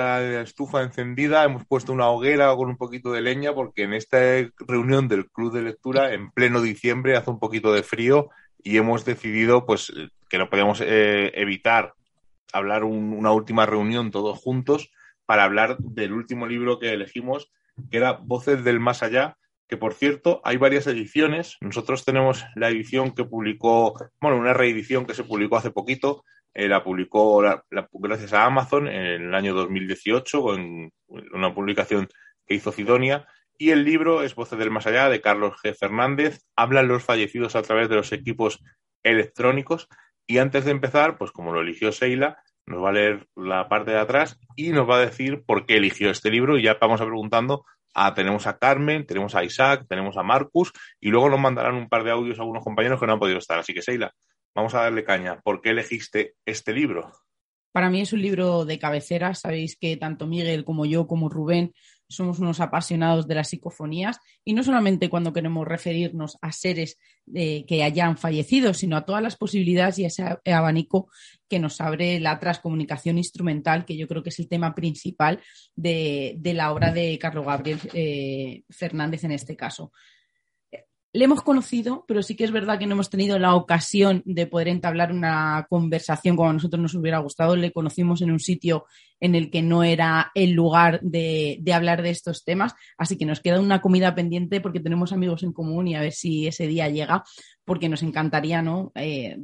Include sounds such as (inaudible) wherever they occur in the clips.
la estufa encendida, hemos puesto una hoguera con un poquito de leña porque en esta reunión del club de lectura en pleno diciembre hace un poquito de frío y hemos decidido pues que no podíamos eh, evitar hablar un- una última reunión todos juntos para hablar del último libro que elegimos, que era Voces del Más Allá, que por cierto hay varias ediciones. Nosotros tenemos la edición que publicó, bueno, una reedición que se publicó hace poquito, eh, la publicó la- gracias a Amazon en el año 2018, en una publicación que hizo Sidonia. Y el libro es Voces del Más Allá de Carlos G. Fernández. Hablan los fallecidos a través de los equipos electrónicos. Y antes de empezar, pues como lo eligió Seila, nos va a leer la parte de atrás y nos va a decir por qué eligió este libro. Y ya vamos a preguntando a, tenemos a Carmen, tenemos a Isaac, tenemos a Marcus y luego nos mandarán un par de audios a algunos compañeros que no han podido estar. Así que Seila, vamos a darle caña. ¿Por qué elegiste este libro? Para mí es un libro de cabecera. Sabéis que tanto Miguel como yo, como Rubén, somos unos apasionados de las psicofonías y no solamente cuando queremos referirnos a seres eh, que hayan fallecido, sino a todas las posibilidades y a ese abanico que nos abre la transcomunicación instrumental, que yo creo que es el tema principal de, la obra de Carlos Gabriel eh, Fernández en este caso. Le hemos conocido, pero sí que es verdad que no hemos tenido la ocasión de poder entablar una conversación como a nosotros nos hubiera gustado. Le conocimos en un sitio en el que no era el lugar de, hablar de estos temas, así que nos queda una comida pendiente porque tenemos amigos en común y a ver si ese día llega, porque nos encantaría ¿no? Eh,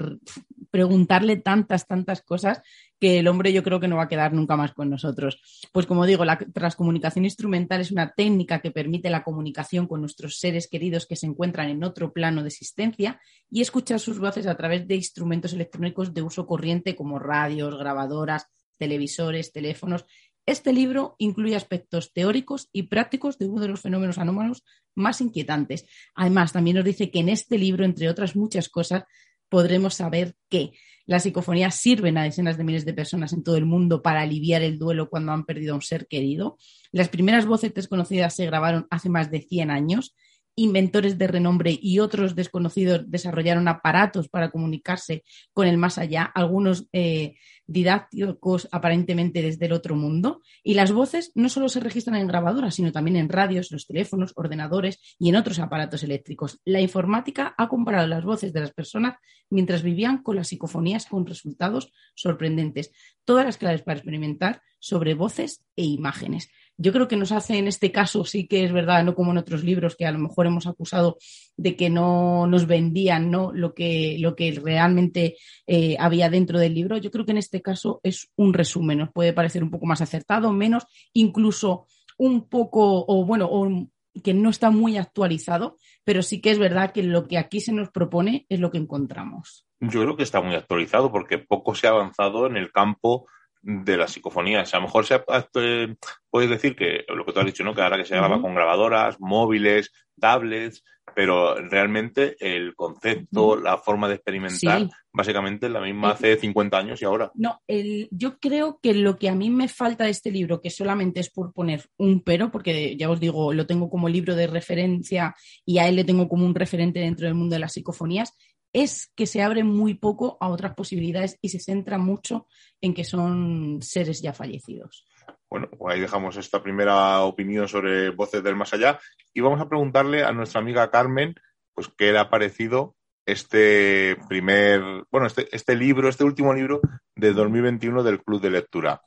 preguntarle tantas, tantas cosas que el hombre yo creo que no va a quedar nunca más con nosotros. Pues como digo, la transcomunicación instrumental es una técnica que permite la comunicación con nuestros seres queridos que se encuentran en otro plano de existencia y escuchar sus voces a través de instrumentos electrónicos de uso corriente como radios, grabadoras, televisores, teléfonos. Este libro incluye aspectos teóricos y prácticos de uno de los fenómenos anómalos más inquietantes. Además, también nos dice que en este libro, entre otras muchas cosas, podremos saber que las psicofonías sirven a decenas de miles de personas en todo el mundo para aliviar el duelo cuando han perdido a un ser querido. Las primeras voces desconocidas se grabaron hace más de 100 años. Inventores de renombre y otros desconocidos desarrollaron aparatos para comunicarse con el más allá, algunos eh, didácticos aparentemente desde el otro mundo. Y las voces no solo se registran en grabadoras, sino también en radios, los teléfonos, ordenadores y en otros aparatos eléctricos. La informática ha comparado las voces de las personas mientras vivían con las psicofonías con resultados sorprendentes. Todas las claves para experimentar sobre voces e imágenes. Yo creo que nos hace en este caso, sí que es verdad, no como en otros libros que a lo mejor hemos acusado de que no nos vendían ¿no? Lo, que, lo que realmente eh, había dentro del libro. Yo creo que en este caso es un resumen, nos puede parecer un poco más acertado, menos, incluso un poco, o bueno, o que no está muy actualizado, pero sí que es verdad que lo que aquí se nos propone es lo que encontramos. Yo creo que está muy actualizado porque poco se ha avanzado en el campo de las psicofonías. A lo mejor se eh, puedes decir que lo que tú has dicho, ¿no? Que ahora que se graba uh -huh. con grabadoras, móviles, tablets, pero realmente el concepto, uh -huh. la forma de experimentar, sí. básicamente es la misma hace 50 años y ahora. No, el, yo creo que lo que a mí me falta de este libro, que solamente es por poner un pero, porque ya os digo, lo tengo como libro de referencia y a él le tengo como un referente dentro del mundo de las psicofonías, es que se abre muy poco a otras posibilidades y se centra mucho en que son seres ya fallecidos. Bueno, pues ahí dejamos esta primera opinión sobre Voces del Más Allá y vamos a preguntarle a nuestra amiga Carmen, pues qué le ha parecido este primer, bueno, este, este libro, este último libro de 2021 del Club de Lectura.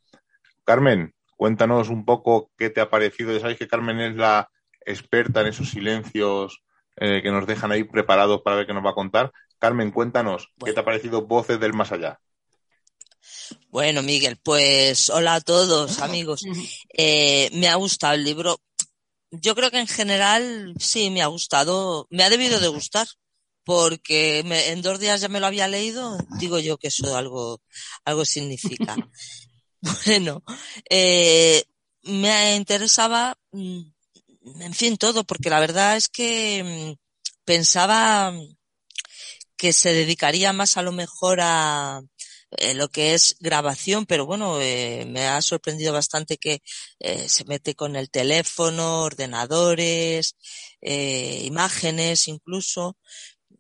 Carmen, cuéntanos un poco qué te ha parecido. Ya sabéis que Carmen es la experta en esos silencios eh, que nos dejan ahí preparados para ver qué nos va a contar. Carmen, cuéntanos, ¿qué te ha parecido Voces del Más Allá? Bueno, Miguel, pues hola a todos, (laughs) amigos. Eh, me ha gustado el libro. Yo creo que en general sí me ha gustado, me ha debido de gustar, porque en dos días ya me lo había leído. Digo yo que eso algo, algo significa. (laughs) bueno, eh, me interesaba, mm, en fin, todo, porque la verdad es que mm, pensaba que se dedicaría más a lo mejor a, eh, lo que es grabación, pero bueno, eh, me ha sorprendido bastante que eh, se mete con el teléfono, ordenadores, imágenes incluso.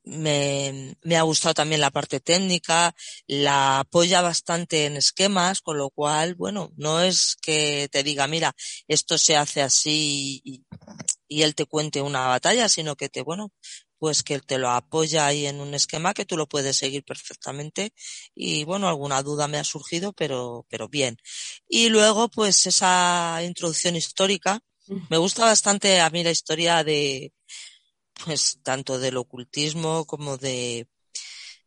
Me, me, ha gustado también la parte técnica, la apoya bastante en esquemas, con lo cual, bueno, no es que te diga, mira, esto se hace así y, y él te cuente una batalla, sino que te, bueno, pues que te lo apoya ahí en un esquema que tú lo puedes seguir perfectamente. Y bueno, alguna duda me ha surgido, pero, pero bien. Y luego, pues esa introducción histórica, me gusta bastante a mí la historia de, pues tanto del ocultismo como de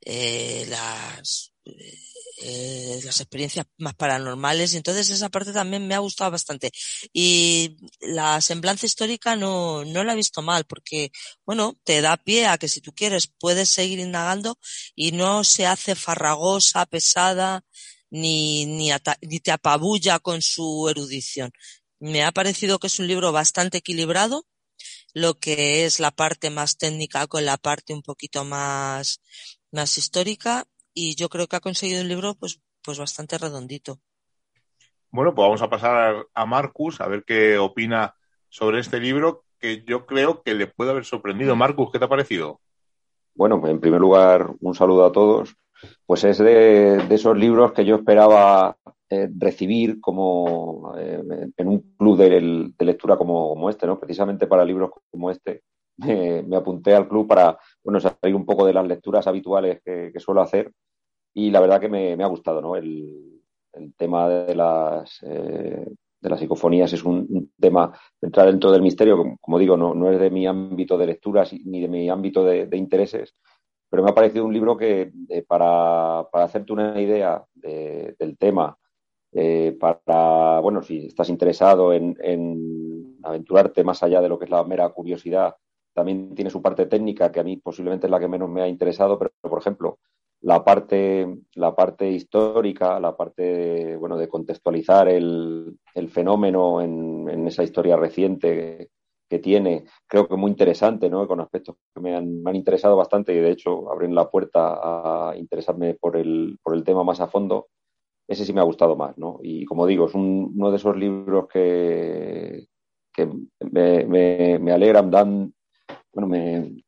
eh, las eh, las experiencias más paranormales. Entonces esa parte también me ha gustado bastante. Y la semblanza histórica no, no la he visto mal porque bueno te da pie a que si tú quieres puedes seguir indagando y no se hace farragosa pesada ni, ni, ni te apabulla con su erudición. Me ha parecido que es un libro bastante equilibrado lo que es la parte más técnica con la parte un poquito más más histórica y yo creo que ha conseguido un libro pues, pues bastante redondito. Bueno, pues vamos a pasar a Marcus a ver qué opina sobre este libro que yo creo que le puede haber sorprendido. Marcus, ¿qué te ha parecido? Bueno, en primer lugar, un saludo a todos. Pues es de, esos libros que yo esperaba eh, recibir como eh, en un club de, lectura como, este, ¿no? Precisamente para libros como este. Me, apunté al club para, bueno, salir un poco de las lecturas habituales que suelo hacer y la verdad que me, ha gustado, ¿no? El, tema de las, eh, de las psicofonías es un, tema entrar dentro del misterio, como, digo, no, es de mi ámbito de lecturas ni de mi ámbito de, intereses, pero me ha parecido un libro que eh, para, hacerte una idea del tema, eh, para, bueno, si estás interesado en, aventurarte más allá de lo que es la mera curiosidad, también tiene su parte técnica, que a mí posiblemente es la que menos me ha interesado, pero, por ejemplo, la parte, la parte histórica, la parte bueno, de contextualizar el, el fenómeno en, en, esa historia reciente que tiene, creo que muy interesante, ¿no? con aspectos que me han, me han, interesado bastante y de hecho abren la puerta a interesarme por el, por el tema más a fondo. Ese sí me ha gustado más, ¿no? Y como digo, es un, uno de esos libros que, que me, me, me alegran, dan, bueno, me,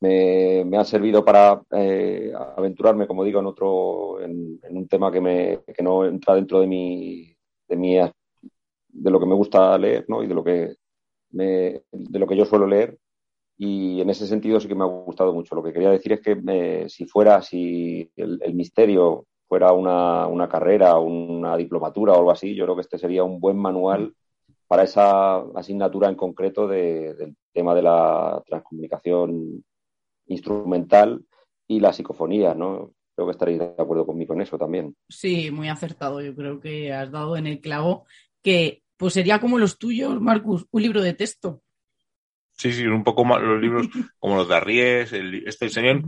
me, ha servido para eh, aventurarme, como digo, en otro, en, un tema que, me, que no entra dentro de mi, de mi, de lo que me gusta leer, ¿no? Y de lo que me, de lo que yo suelo leer. Y en ese sentido sí que me ha gustado mucho. Lo que quería decir es que me, si fuera, si el, el misterio fuera una, una, carrera, una diplomatura o algo así, yo creo que este sería un buen manual para esa asignatura en concreto de, del tema de la transcomunicación instrumental y la psicofonía, ¿no? Creo que estaréis de acuerdo conmigo en eso también. Sí, muy acertado. Yo creo que has dado en el clavo que pues sería como los tuyos, Marcus, un libro de texto. Sí, sí, un poco más los libros (laughs) como los de Arries, el, este serían,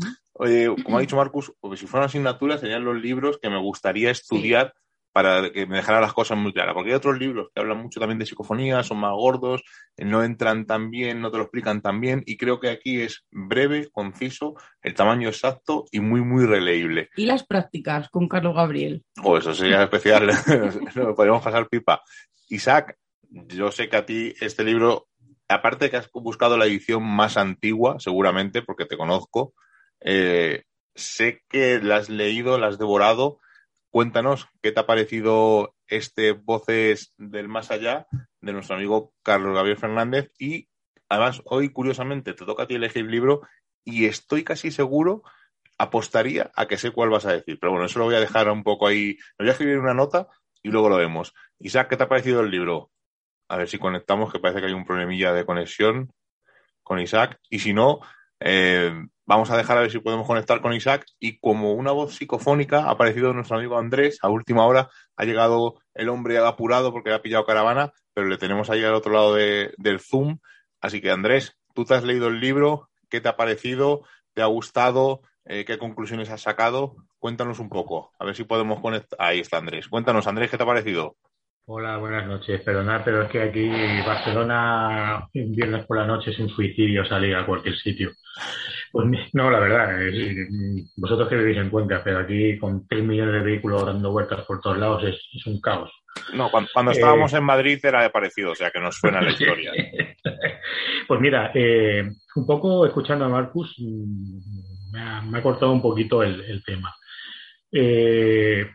eh, como ha dicho Marcus, si fueran asignaturas serían los libros que me gustaría estudiar para que me dejara las cosas muy claras. Porque hay otros libros que hablan mucho también de psicofonía, son más gordos, no entran tan bien, no te lo explican tan bien, y creo que aquí es breve, conciso, el tamaño exacto y muy, muy releíble. ¿Y las prácticas con Carlos Gabriel? Oh, eso sería especial, (laughs) (laughs) podríamos pasar pipa. Isaac, yo sé que a ti este libro, aparte de que has buscado la edición más antigua, seguramente, porque te conozco, eh, sé que la has leído, la has devorado Cuéntanos qué te ha parecido este Voces del Más Allá de nuestro amigo Carlos Gabriel Fernández y además hoy curiosamente te toca a ti elegir el libro y estoy casi seguro apostaría a que sé cuál vas a decir. Pero bueno, eso lo voy a dejar un poco ahí. Voy a escribir una nota y luego lo vemos. Isaac, ¿qué te ha parecido el libro? A ver si conectamos, que parece que hay un problemilla de conexión con Isaac. Y si no, eh, vamos a dejar a ver si podemos conectar con Isaac. Y como una voz psicofónica ha aparecido nuestro amigo Andrés, a última hora ha llegado el hombre apurado porque ha pillado caravana, pero le tenemos ahí al otro lado del Zoom. Así que Andrés, tú te has leído el libro, ¿qué te ha parecido? ¿Te ha gustado? Eh, qué conclusiones has sacado. Cuéntanos un poco, a ver si podemos conectar. Ahí está Andrés. Cuéntanos, Andrés, ¿qué te ha parecido? Hola, buenas noches. Perdonad, pero es que aquí Barcelona, viernes por la noche, es un suicidio salir a cualquier sitio. Pues no, la verdad, vosotros que vivís en Cuenca, pero aquí con tres millones de vehículos dando vueltas por todos lados es, un caos. No, cuando, estábamos eh, en Madrid era parecido, o sea que nos suena la (laughs) historia. pues mira, eh, un poco escuchando a Marcus, me ha, cortado un poquito el, tema. Eh,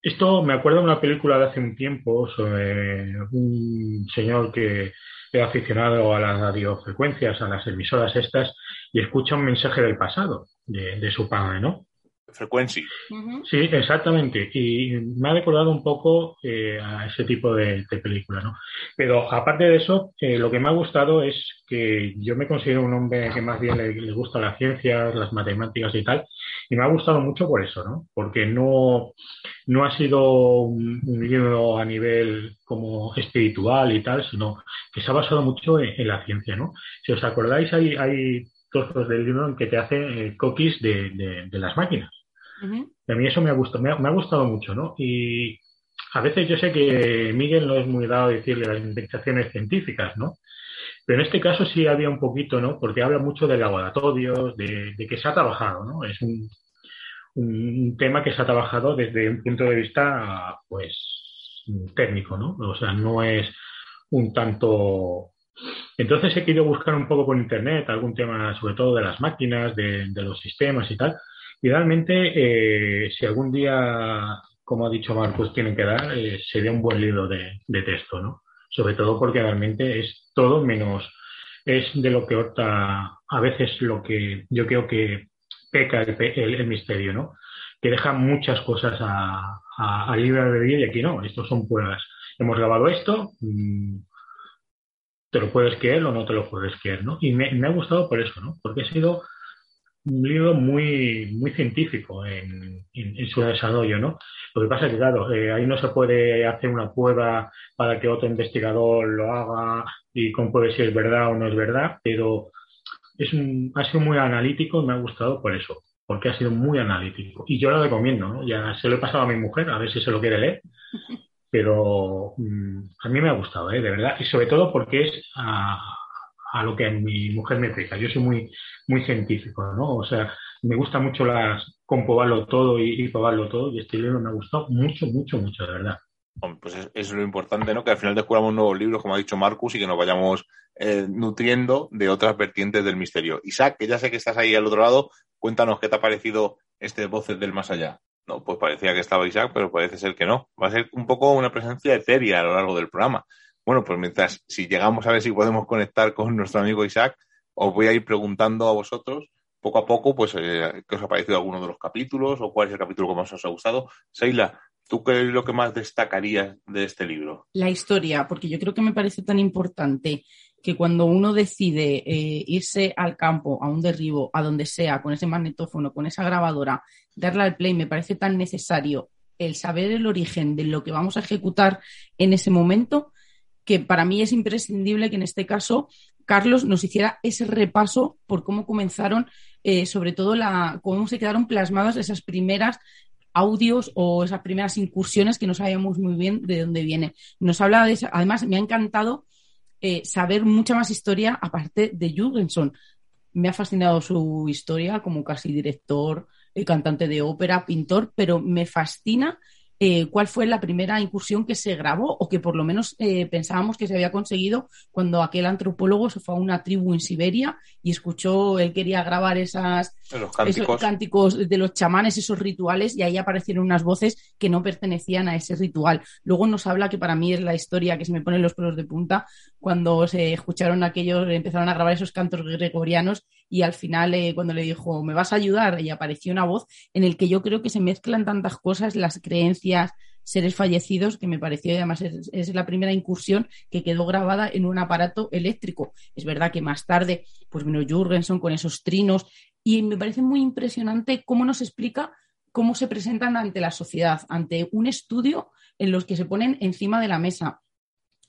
esto me acuerda de una película de hace un tiempo sobre un señor que era aficionado a las radiofrecuencias, a las emisoras estas, y escucha un mensaje del pasado de, de su padre, ¿no? frecuencia. Sí, exactamente. Y me ha recordado un poco eh, a ese tipo de, película, ¿no? Pero aparte de eso, eh, lo que me ha gustado es que yo me considero un hombre que más bien le, gusta las ciencias, las matemáticas y tal, y me ha gustado mucho por eso, ¿no? Porque no, no ha sido un, libro a nivel como espiritual y tal, sino que se ha basado mucho en, la ciencia, ¿no? Si os acordáis, hay, hay trozos del libro en que te hace eh, coquis de, de las máquinas. Y a mí eso me ha gustado, me ha, gustado mucho, ¿no? Y a veces yo sé que Miguel no es muy dado a decirle las investigaciones científicas, ¿no? Pero en este caso sí había un poquito, ¿no? Porque habla mucho de laboratorios, de, de que se ha trabajado, ¿no? Es un, un, tema que se ha trabajado desde un punto de vista, pues, técnico, ¿no? O sea, no es un tanto... Entonces he querido buscar un poco por internet algún tema, sobre todo de las máquinas, de, de los sistemas y tal, y realmente, eh, si algún día, como ha dicho Marcos, tienen que dar, eh, sería un buen libro de, texto, ¿no? Sobre todo porque realmente es todo menos, es de lo que opta a veces lo que yo creo que peca el, misterio, ¿no? Que deja muchas cosas a, a, libre vida y aquí no, estos son pruebas. Hemos grabado esto, mm, te lo puedes creer o no te lo puedes creer, ¿no? Y me, ha gustado por eso, ¿no? Porque ha sido un libro muy, muy científico en, su desarrollo, ¿no? Lo que pasa es que, claro, eh, ahí no se puede hacer una prueba para que otro investigador lo haga y compruebe si es verdad o no es verdad, pero es ha sido muy analítico y me ha gustado por eso, porque ha sido muy analítico. Y yo lo recomiendo, ¿no? Ya se lo he pasado a mi mujer, a ver si se lo quiere leer, (laughs) pero mm, a mí me ha gustado, ¿eh? De verdad, y sobre todo porque es a, lo que mi mujer me explica. Yo soy muy, muy científico, ¿no? O sea, me gusta mucho las comprobarlo todo y, probarlo todo y este libro me ha gustado mucho, mucho, mucho, de verdad. Pues es, lo importante, ¿no? Que al final descubramos nuevos libros, como ha dicho Marcus, y que nos vayamos eh, nutriendo de otras vertientes del misterio. Isaac, que ya sé que estás ahí al otro lado, cuéntanos qué te ha parecido este Voces del Más Allá. No, pues parecía que estaba Isaac, pero parece ser que no. Va a ser un poco una presencia etérea a lo largo del programa. Bueno, pues mientras, si llegamos a ver si podemos conectar con nuestro amigo Isaac, os voy a ir preguntando a vosotros poco a poco, pues, eh, qué os ha parecido alguno de los capítulos o cuál es el capítulo que más os ha gustado. Seila, ¿tú qué es lo que más destacarías de este libro? La historia, porque yo creo que me parece tan importante que cuando uno decide eh, irse al campo, a un derribo, a donde sea, con ese magnetófono, con esa grabadora, darle al play, me parece tan necesario el saber el origen de lo que vamos a ejecutar en ese momento que para mí es imprescindible que en este caso Carlos nos hiciera ese repaso por cómo comenzaron, eh, sobre todo la, cómo se quedaron plasmadas esas primeras audios o esas primeras incursiones que no sabíamos muy bien de dónde viene. Nos habla de eso. Además, me ha encantado eh, saber mucha más historia aparte de Jürgenson. Me ha fascinado su historia como casi director, cantante de ópera, pintor, pero me fascina eh, cuál fue la primera incursión que se grabó o que por lo menos eh, pensábamos que se había conseguido cuando aquel antropólogo se fue a una tribu en Siberia y escuchó, él quería grabar esas, esos cánticos de los chamanes, esos rituales, y ahí aparecieron unas voces que no pertenecían a ese ritual. Luego nos habla que para mí es la historia que se me ponen los pelos de punta cuando se escucharon aquellos, empezaron a grabar esos cantos gregorianos y al final eh, cuando le dijo, ¿me vas a ayudar? y apareció una voz en el que yo creo que se mezclan tantas cosas, las creencias, seres fallecidos, que me pareció, además es, la primera incursión que quedó grabada en un aparato eléctrico. Es verdad que más tarde, pues vino Jurgenson con esos trinos, y me parece muy impresionante cómo nos explica cómo se presentan ante la sociedad, ante un estudio en los que se ponen encima de la mesa.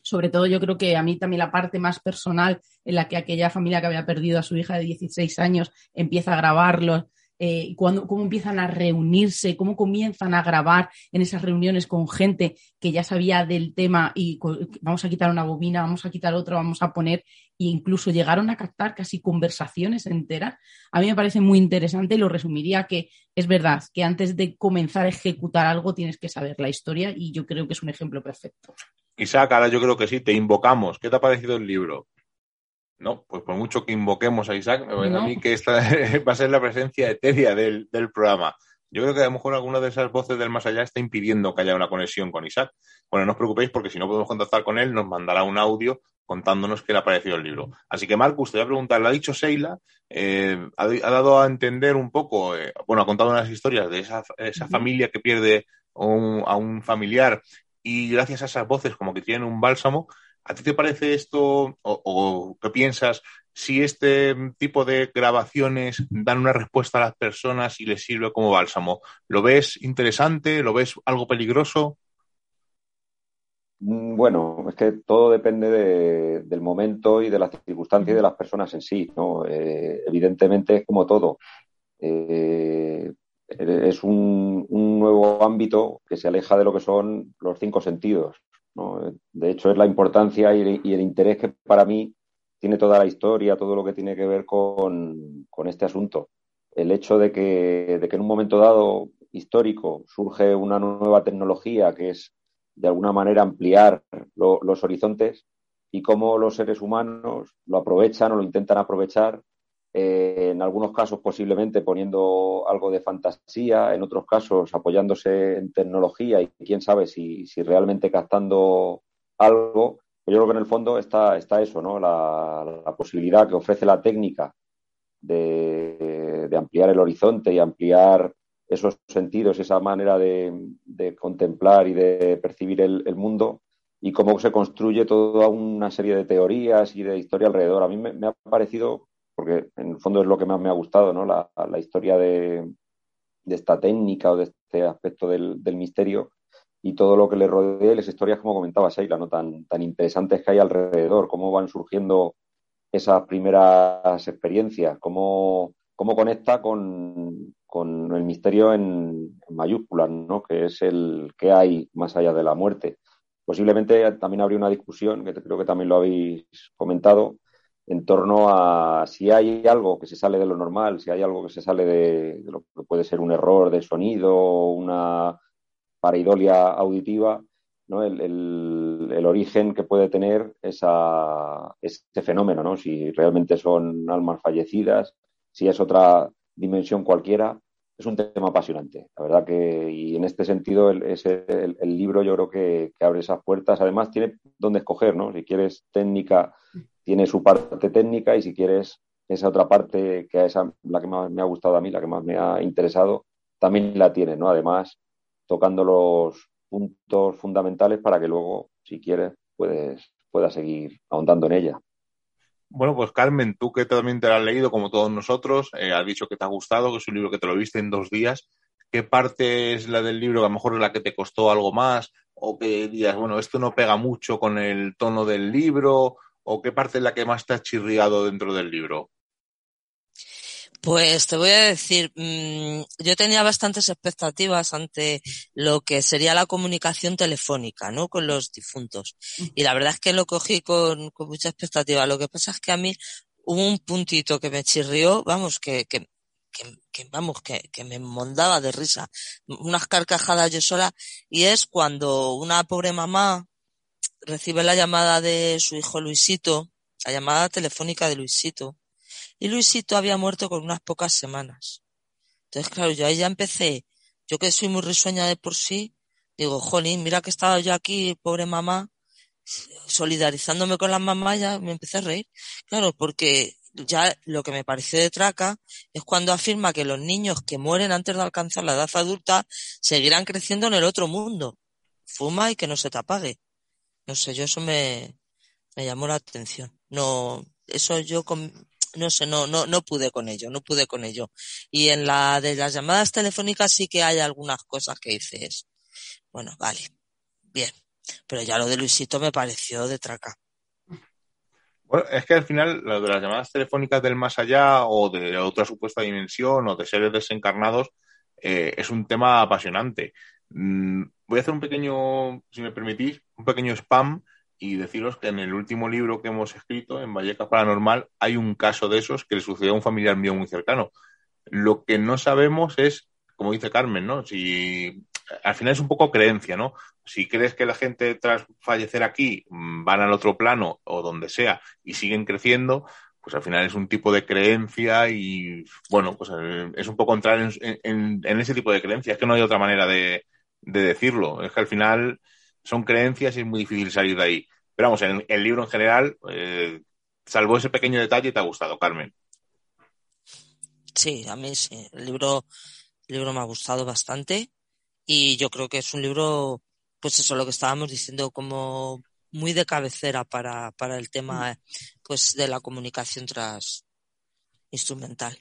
Sobre todo yo creo que a mí también la parte más personal en la que aquella familia que había perdido a su hija de 16 años empieza a grabarlo eh, cuando, cómo empiezan a reunirse, cómo comienzan a grabar en esas reuniones con gente que ya sabía del tema y vamos a quitar una bobina, vamos a quitar otra, vamos a poner, e incluso llegaron a captar casi conversaciones enteras. A mí me parece muy interesante y lo resumiría que es verdad que antes de comenzar a ejecutar algo tienes que saber la historia y yo creo que es un ejemplo perfecto. Isaac, ahora yo creo que sí, te invocamos. ¿Qué te ha parecido el libro? No, pues por mucho que invoquemos a Isaac, me parece a mí que esta (laughs) va a ser la presencia etérea del, programa. Yo creo que a lo mejor alguna de esas voces del más allá está impidiendo que haya una conexión con Isaac. Bueno, no os preocupéis porque si no podemos contactar con él, nos mandará un audio contándonos qué le ha parecido el libro. Así que, Marcus, te voy a preguntar, lo ha dicho Seila, eh, ha, dado a entender un poco, eh, bueno, ha contado unas historias de esa, familia que pierde a un familiar y gracias a esas voces como que tienen un bálsamo, ¿A ti te parece esto o, qué piensas si este tipo de grabaciones dan una respuesta a las personas y les sirve como bálsamo? ¿Lo ves interesante? ¿Lo ves algo peligroso? Mm, bueno, es que todo depende del momento y de las circunstancias y de las personas en sí. ¿no? Eh, evidentemente es como todo. Eh, es un, nuevo ámbito que se aleja de lo que son los cinco sentidos. De hecho, es la importancia y el, interés que para mí tiene toda la historia, todo lo que tiene que ver con, este asunto. El hecho de que, de que en un momento dado histórico surge una nueva tecnología que es de alguna manera ampliar los horizontes y cómo los seres humanos lo aprovechan o lo intentan aprovechar eh, en algunos casos posiblemente poniendo algo de fantasía, en otros casos apoyándose en tecnología y quién sabe si, realmente captando algo. Pues yo creo que en el fondo está, está eso, ¿no? La, posibilidad que ofrece la técnica de, ampliar el horizonte y ampliar esos sentidos, esa manera de, contemplar y de percibir el, mundo y cómo se construye toda una serie de teorías y de historia alrededor. A mí me ha parecido porque en el fondo es lo que más me ha gustado, ¿no? La, historia de, esta técnica o de este aspecto del, misterio y todo lo que le rodea las historias, como comentaba Sheila, ¿no? Tan, tan interesantes que hay alrededor, cómo van surgiendo esas primeras experiencias, cómo, cómo conecta con, el misterio en, en, mayúsculas, ¿no? Que es el que hay más allá de la muerte. Posiblemente también habría una discusión, que creo que también lo habéis comentado, en torno a si hay algo que se sale de lo normal, si hay algo que se sale de, lo que puede ser un error de sonido, una pareidolia auditiva, ¿no? el, origen que puede tener esa, ese fenómeno, ¿no? si realmente son almas fallecidas, si es otra dimensión cualquiera, es un tema apasionante. La verdad que, y en este sentido, el, el, libro yo creo que, que, abre esas puertas. Además, tiene dónde escoger, ¿no? Si quieres técnica tiene su parte técnica y si quieres esa otra parte que es la que más me ha gustado a mí, la que más me ha interesado, también la tiene, ¿no? Además, tocando los puntos fundamentales para que luego, si quieres, puedes, puedas seguir ahondando en ella. Bueno, pues Carmen, tú que también te lo has leído como todos nosotros, eh, has dicho que te ha gustado, que es un libro que te lo viste en dos días. ¿Qué parte es la del libro que a lo mejor es la que te costó algo más? O que digas, bueno, esto no pega mucho con el tono del libro, o qué parte es la que más te ha chirriado dentro del libro? Pues te voy a decir, mm, yo tenía bastantes expectativas ante lo que sería la comunicación telefónica, ¿no? Con los difuntos. Y la verdad es que lo cogí con, mucha expectativa. Lo que pasa es que a mí hubo un puntito que me chirrió, vamos, que, que, vamos, que, que me mondaba de risa, unas carcajadas yo sola, y es cuando una pobre mamá recibe la llamada de su hijo Luisito, la llamada telefónica de Luisito, y Luisito había muerto con unas pocas semanas. Entonces, claro, yo ahí ya empecé, yo que soy muy risueña de por sí, digo, jolín, mira que estaba yo aquí, pobre mamá, solidarizándome con las mamás, ya me empecé a reír. Claro, porque ya lo que me pareció de traca es cuando afirma que los niños que mueren antes de alcanzar la edad adulta seguirán creciendo en el otro mundo. Fuma y que no se te apague. No sé, yo eso me, me llamó la atención. No, eso yo no sé, no, no, no pude con ello, no pude con ello. Y en la de las llamadas telefónicas sí que hay algunas cosas que dices, bueno, vale, bien. Pero ya lo de Luisito me pareció de traca. Bueno, es que al final lo de las llamadas telefónicas del más allá o de otra supuesta dimensión o de seres desencarnados eh, es un tema apasionante. Mm, voy a hacer un pequeño, si me permitís, un pequeño spam y deciros que en el último libro que hemos escrito, en Vallecas Paranormal, hay un caso de esos que le sucedió a un familiar mío muy cercano. Lo que no sabemos es, como dice Carmen, ¿no? Si al final es un poco creencia, ¿no? Si crees que la gente tras fallecer aquí mm, van al otro plano o donde sea y siguen creciendo, pues al final es un tipo de creencia y, bueno, pues eh, es un poco entrar en, ese tipo de creencias. Es que no hay otra manera de, decirlo. Es que al final son creencias y es muy difícil salir de ahí. Pero vamos, en el libro en general, eh, salvo ese pequeño detalle, te ha gustado, Carmen. Sí, a mí sí. El libro, el libro me ha gustado bastante y yo creo que es un libro, pues eso, lo que estábamos diciendo, como muy de cabecera para, para el tema pues de la comunicación tras instrumental.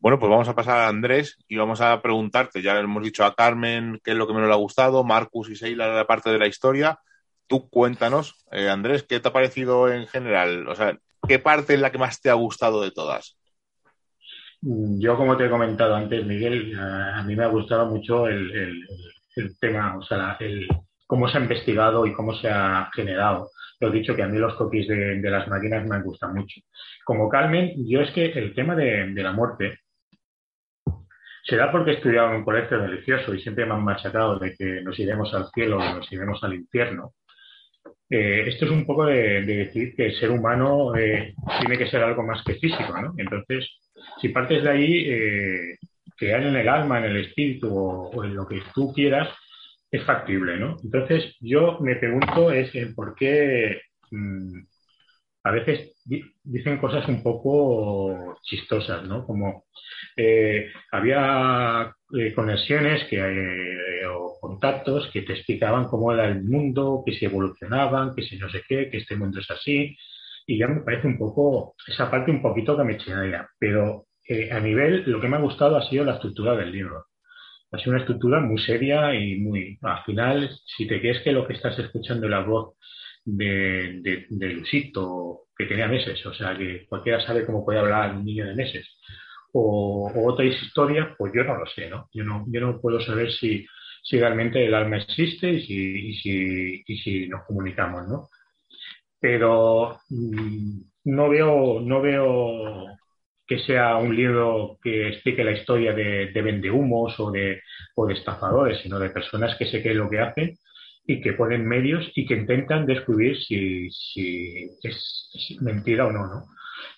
Bueno, pues vamos a pasar a Andrés y vamos a preguntarte, ya hemos dicho a Carmen qué es lo que menos le ha gustado, Marcus y Seila la parte de la historia. Tú cuéntanos, eh, Andrés, ¿qué te ha parecido en general? O sea, ¿qué parte es la que más te ha gustado de todas? Mm, yo, como te he comentado antes, Miguel, a mí me ha gustado mucho el, tema, o sea, el, cómo se ha investigado y cómo se ha generado. Lo he dicho que a mí los copies de, las máquinas me gustan mucho. Como Carmen, yo es que el tema de, la muerte se da porque he estudiado en un colegio religioso y siempre me han machacado de que nos iremos al cielo o nos iremos al infierno. Eh, esto es un poco de, decir que el ser humano eh, tiene que ser algo más que físico, ¿no? Entonces, si partes de ahí, eh, crear en el alma, en el espíritu o, en lo que tú quieras, es factible, ¿no? Entonces, yo me pregunto es por qué mm, a veces dicen cosas un poco chistosas, ¿no? Como eh, había eh, conexiones que, eh, o contactos que te explicaban cómo era el mundo, que se evolucionaban, que si no sé qué, que este mundo es así, y ya me parece un poco, esa parte un poquito que me echaría, pero eh, a nivel, lo que me ha gustado ha sido la estructura del libro. Ha sido una estructura muy seria y muy, al final, si te crees que lo que estás escuchando es la voz de, de, de Luisito, que tenía meses, o sea, que cualquiera sabe cómo puede hablar un niño de meses, o, otra historia, pues yo no lo sé, ¿no? Yo no, yo no puedo saber si, si realmente el alma existe y si, y si, y si nos comunicamos, ¿no? pero mm, no veo, no veo que sea un libro que explique la historia de, de vendehumos o de, o de estafadores, sino de personas que sé qué es lo que hacen y que ponen medios y que intentan descubrir si, si es, mentira o no, ¿no?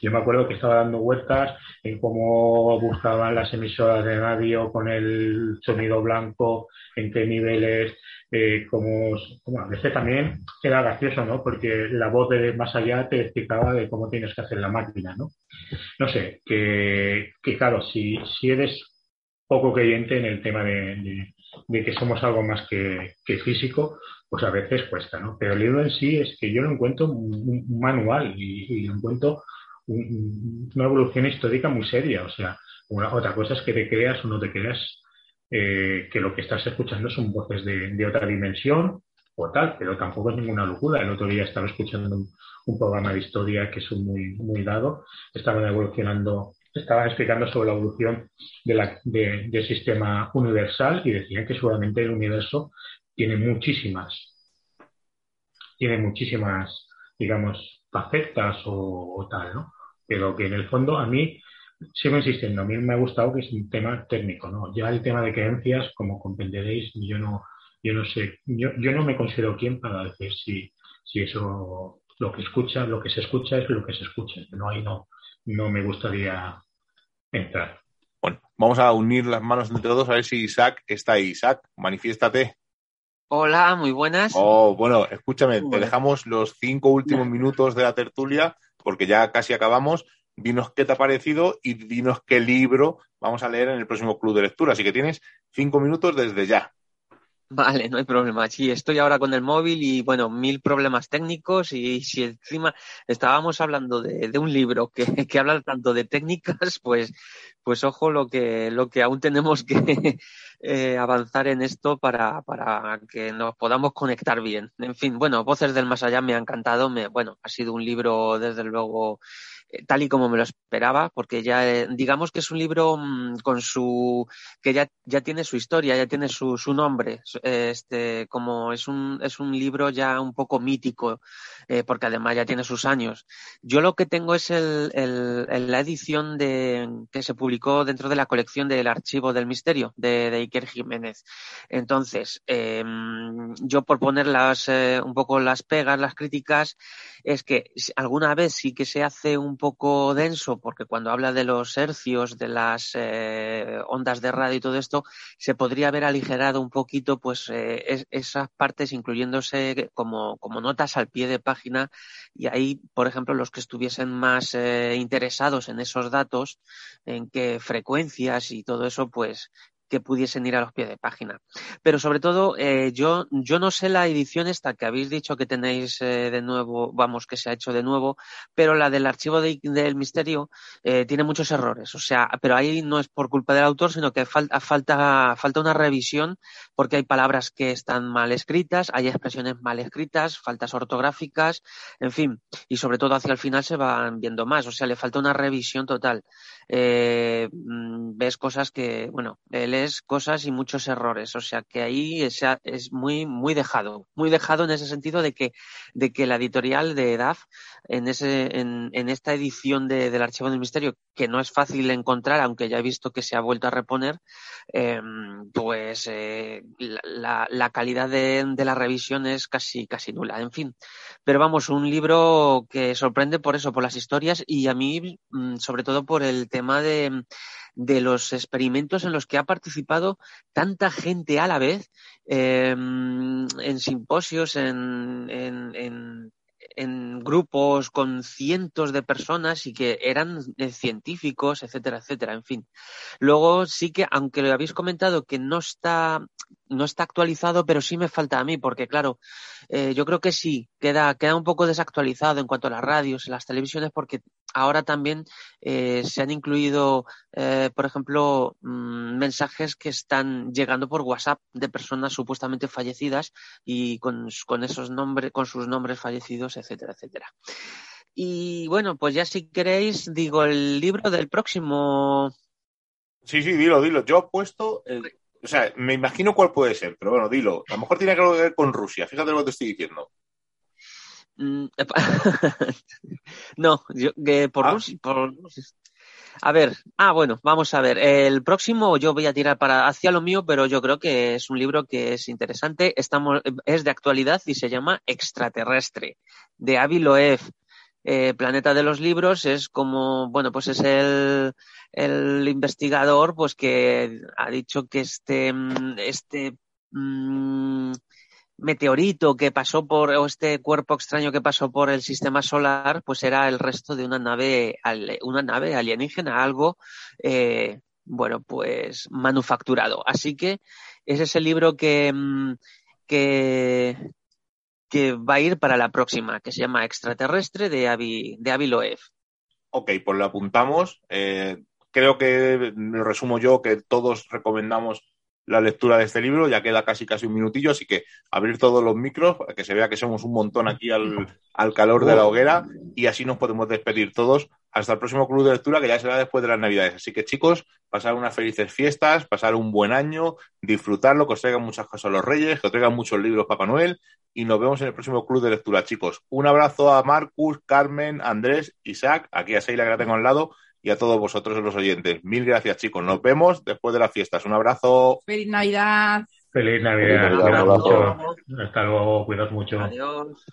Yo me acuerdo que estaba dando vueltas en cómo buscaban las emisoras de radio con el sonido blanco, en qué niveles, eh, como, a veces también era gracioso, ¿no? Porque la voz de más allá te explicaba de cómo tienes que hacer la máquina, ¿no? No sé, que, que claro, si, si eres poco creyente en el tema de, que somos algo más que, físico, pues a veces cuesta, ¿no? Pero el libro en sí es que yo lo encuentro un, manual y, y, encuentro una evolución histórica muy seria, o sea, otra cosa es que te creas o no te creas eh, que lo que estás escuchando son voces de, otra dimensión o tal, pero tampoco es ninguna locura. El otro día estaba escuchando un, programa de historia que es muy, muy dado, estaban evolucionando, estaban explicando sobre la evolución del sistema universal y decían que seguramente el universo tiene muchísimas, tiene muchísimas, digamos, facetas o, tal, ¿no? Pero que en el fondo a mí sigo insistiendo, a mí me ha gustado que es un tema técnico, ¿no? Ya el tema de creencias, como comprenderéis, yo no, yo no sé, yo, yo no me considero quien para decir si, si eso, lo que escucha, lo que se escucha es lo que se escucha. No, ahí no, no me gustaría entrar. Bueno, vamos a unir las manos entre todos a ver si Isaac está ahí. Isaac, manifiéstate. Hola, muy buenas. Oh, bueno, escúchame, te dejamos los cinco últimos minutos de la tertulia porque ya casi acabamos. Dinos qué te ha parecido y dinos qué libro vamos a leer en el próximo club de lectura. Así que tienes cinco minutos desde ya. Vale, no hay problema. Sí, estoy ahora con el móvil y bueno, mil problemas técnicos y si encima estábamos hablando de, un libro que, (laughs) que, habla tanto de técnicas, pues, pues ojo lo que, lo que aún tenemos que (laughs) eh, avanzar en esto para, para que nos podamos conectar bien. En fin, bueno, Voces del Más Allá me ha encantado. Me, bueno, ha sido un libro desde luego tal y como me lo esperaba, porque ya eh, digamos que es un libro mm, con su que ya, ya tiene su historia, ya tiene su, su nombre, este como es un es un libro ya un poco mítico, eh, porque además ya tiene sus años. Yo lo que tengo es el, el, la edición de que se publicó dentro de la colección del Archivo del Misterio de, de Iker Jiménez. Entonces, em, yo por poner las un poco las pegas, las críticas, es que alguna vez sí que se hace un poco denso porque cuando habla de los hercios, de las eh, ondas de radio y todo esto, se podría haber aligerado un poquito pues eh, esas partes incluyéndose como, como notas al pie de página y ahí, por ejemplo, los que estuviesen más eh, interesados en esos datos, en qué frecuencias y todo eso, pues que pudiesen ir a los pies de página. Pero sobre todo, eh, yo, yo no sé la edición esta que habéis dicho que tenéis eh, de nuevo, vamos, que se ha hecho de nuevo, pero la del archivo del misterio eh, tiene muchos errores. O sea, pero ahí no es por culpa del autor, sino que falta, falta, falta una revisión porque hay palabras que están mal escritas, hay expresiones mal escritas, faltas ortográficas, en fin, y sobre todo hacia el final se van viendo más. O sea, le falta una revisión total. Mm, ves cosas que, bueno, él cosas y muchos errores. O sea que ahí es, muy, muy dejado, muy dejado en ese sentido de que, de que la editorial de DAF en, ese, en, esta edición de, del Archivo del Misterio, que no es fácil encontrar, aunque ya he visto que se ha vuelto a reponer, em, pues eh, la, la, calidad de, de, la revisión es casi, casi nula. En fin, pero vamos, un libro que sorprende por eso, por las historias y a mí, mm, sobre todo por el tema de de los experimentos en los que ha participado tanta gente a la vez eh, en simposios, en, en, en, en, grupos con cientos de personas y que eran eh, científicos, etcétera, etcétera, en fin. Luego sí que, aunque lo habéis comentado que no está no está actualizado, pero sí me falta a mí, porque claro, eh, yo creo que sí, queda, queda un poco desactualizado en cuanto a las radios, las televisiones, porque ahora también eh, se han incluido, eh, por ejemplo, mmm, mensajes que están llegando por WhatsApp de personas supuestamente fallecidas y con, con esos nombres, con sus nombres fallecidos, etcétera, etcétera. Y bueno, pues ya si queréis, digo el libro del próximo. Sí, sí, dilo, dilo. Yo he puesto el, o sea, me imagino cuál puede ser, pero bueno, dilo. A lo mejor tiene que ver con Rusia. Fíjate lo que te estoy diciendo. Mm, (laughs) no, yo, que por, ah. Rusia, por A ver, ah, bueno, vamos a ver. El próximo yo voy a tirar para hacia lo mío, pero yo creo que es un libro que es interesante. Estamos, es de actualidad y se llama Extraterrestre, de Avi Loeb. Eh, Planeta de los Libros es como, bueno, pues es el, el investigador pues que ha dicho que este, mm, este mmm, meteorito que pasó por, o este cuerpo extraño que pasó por el sistema solar, pues era el resto de una nave, una nave alienígena, algo, eh, bueno, pues manufacturado. Así que ese es el libro que, mm, que, que va a ir para la próxima, que se llama Extraterrestre de Avi, de Avi Loeb. Ok, pues lo apuntamos. Eh, creo que lo resumo yo, que todos recomendamos la lectura de este libro, ya queda casi casi un minutillo, así que abrir todos los micros, para que se vea que somos un montón aquí al, al calor de la hoguera, y así nos podemos despedir todos hasta el próximo club de lectura, que ya será después de las Navidades. Así que chicos, pasar unas felices fiestas, pasar un buen año, disfrutarlo, que os traigan muchas cosas a los Reyes, que os traigan muchos libros Papá Noel, y nos vemos en el próximo club de lectura, chicos. Un abrazo a Marcus, Carmen, Andrés, Isaac, aquí a Seila que la tengo al lado, y a todos vosotros los oyentes. Mil gracias, chicos. Nos vemos después de las fiestas. Un abrazo. Feliz Navidad. Feliz Navidad. Feliz Navidad, un abrazo. mucho. Hasta luego. Cuidad mucho. Adiós.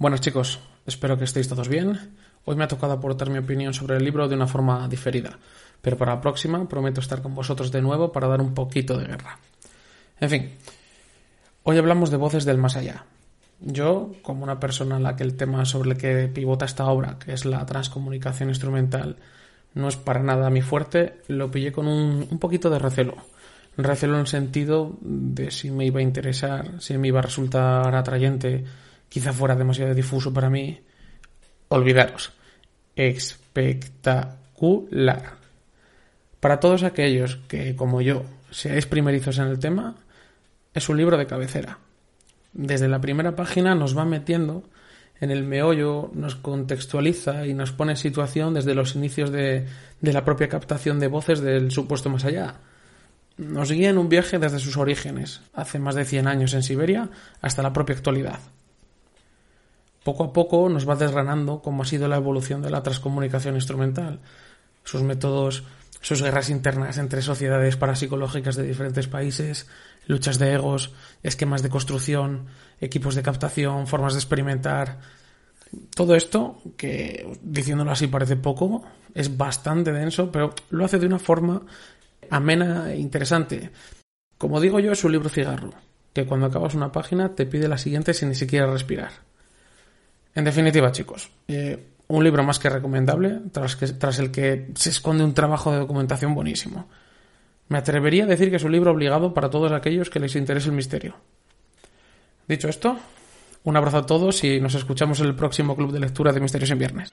Buenos chicos, espero que estéis todos bien. Hoy me ha tocado aportar mi opinión sobre el libro de una forma diferida, pero para la próxima prometo estar con vosotros de nuevo para dar un poquito de guerra. En fin, hoy hablamos de voces del más allá. Yo, como una persona a la que el tema sobre el que pivota esta obra, que es la transcomunicación instrumental, no es para nada mi fuerte, lo pillé con un, un poquito de recelo. Recelo en el sentido de si me iba a interesar, si me iba a resultar atrayente, quizá fuera demasiado difuso para mí. Olvidaros. Espectacular. Para todos aquellos que, como yo, seáis primerizos en el tema, es un libro de cabecera. Desde la primera página nos va metiendo en el meollo, nos contextualiza y nos pone en situación desde los inicios de, la propia captación de voces del supuesto más allá. Nos guía en un viaje desde sus orígenes, hace más de 100 años en Siberia, hasta la propia actualidad. Poco a poco nos va desgranando cómo ha sido la evolución de la transcomunicación instrumental, sus métodos, sus guerras internas entre sociedades parapsicológicas de diferentes países, luchas de egos, esquemas de construcción, equipos de captación, formas de experimentar. Todo esto, que diciéndolo así parece poco, es bastante denso, pero lo hace de una forma amena e interesante. Como digo yo, es un libro cigarro, que cuando acabas una página te pide la siguiente sin ni siquiera respirar. En definitiva, chicos, eh, un libro más que recomendable, tras, el que se esconde un trabajo de documentación buenísimo. Me atrevería a decir que es un libro obligado para todos aquellos que les interese el misterio. Dicho esto, un abrazo a todos y nos escuchamos en el próximo club de lectura de Misterios en Viernes.